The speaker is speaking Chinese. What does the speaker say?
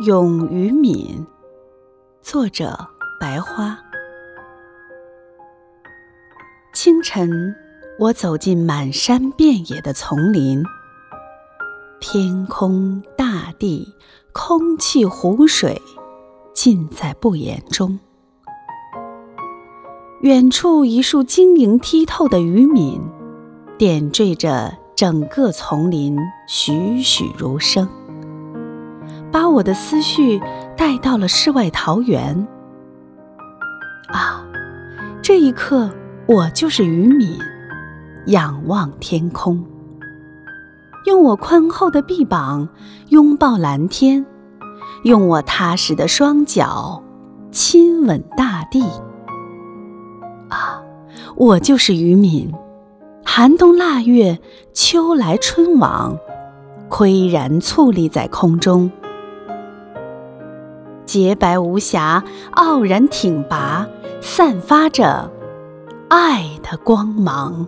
《咏于敏》作者白花。清晨，我走进满山遍野的丛林，天空、大地、空气、湖水，尽在不言中。远处一束晶莹剔透的鱼敏，点缀着整个丛林，栩栩如生。把我的思绪带到了世外桃源。啊，这一刻，我就是渔民，仰望天空，用我宽厚的臂膀拥抱蓝天，用我踏实的双脚亲吻大地。啊，我就是渔民，寒冬腊月，秋来春往，岿然矗立在空中。洁白无瑕，傲然挺拔，散发着爱的光芒。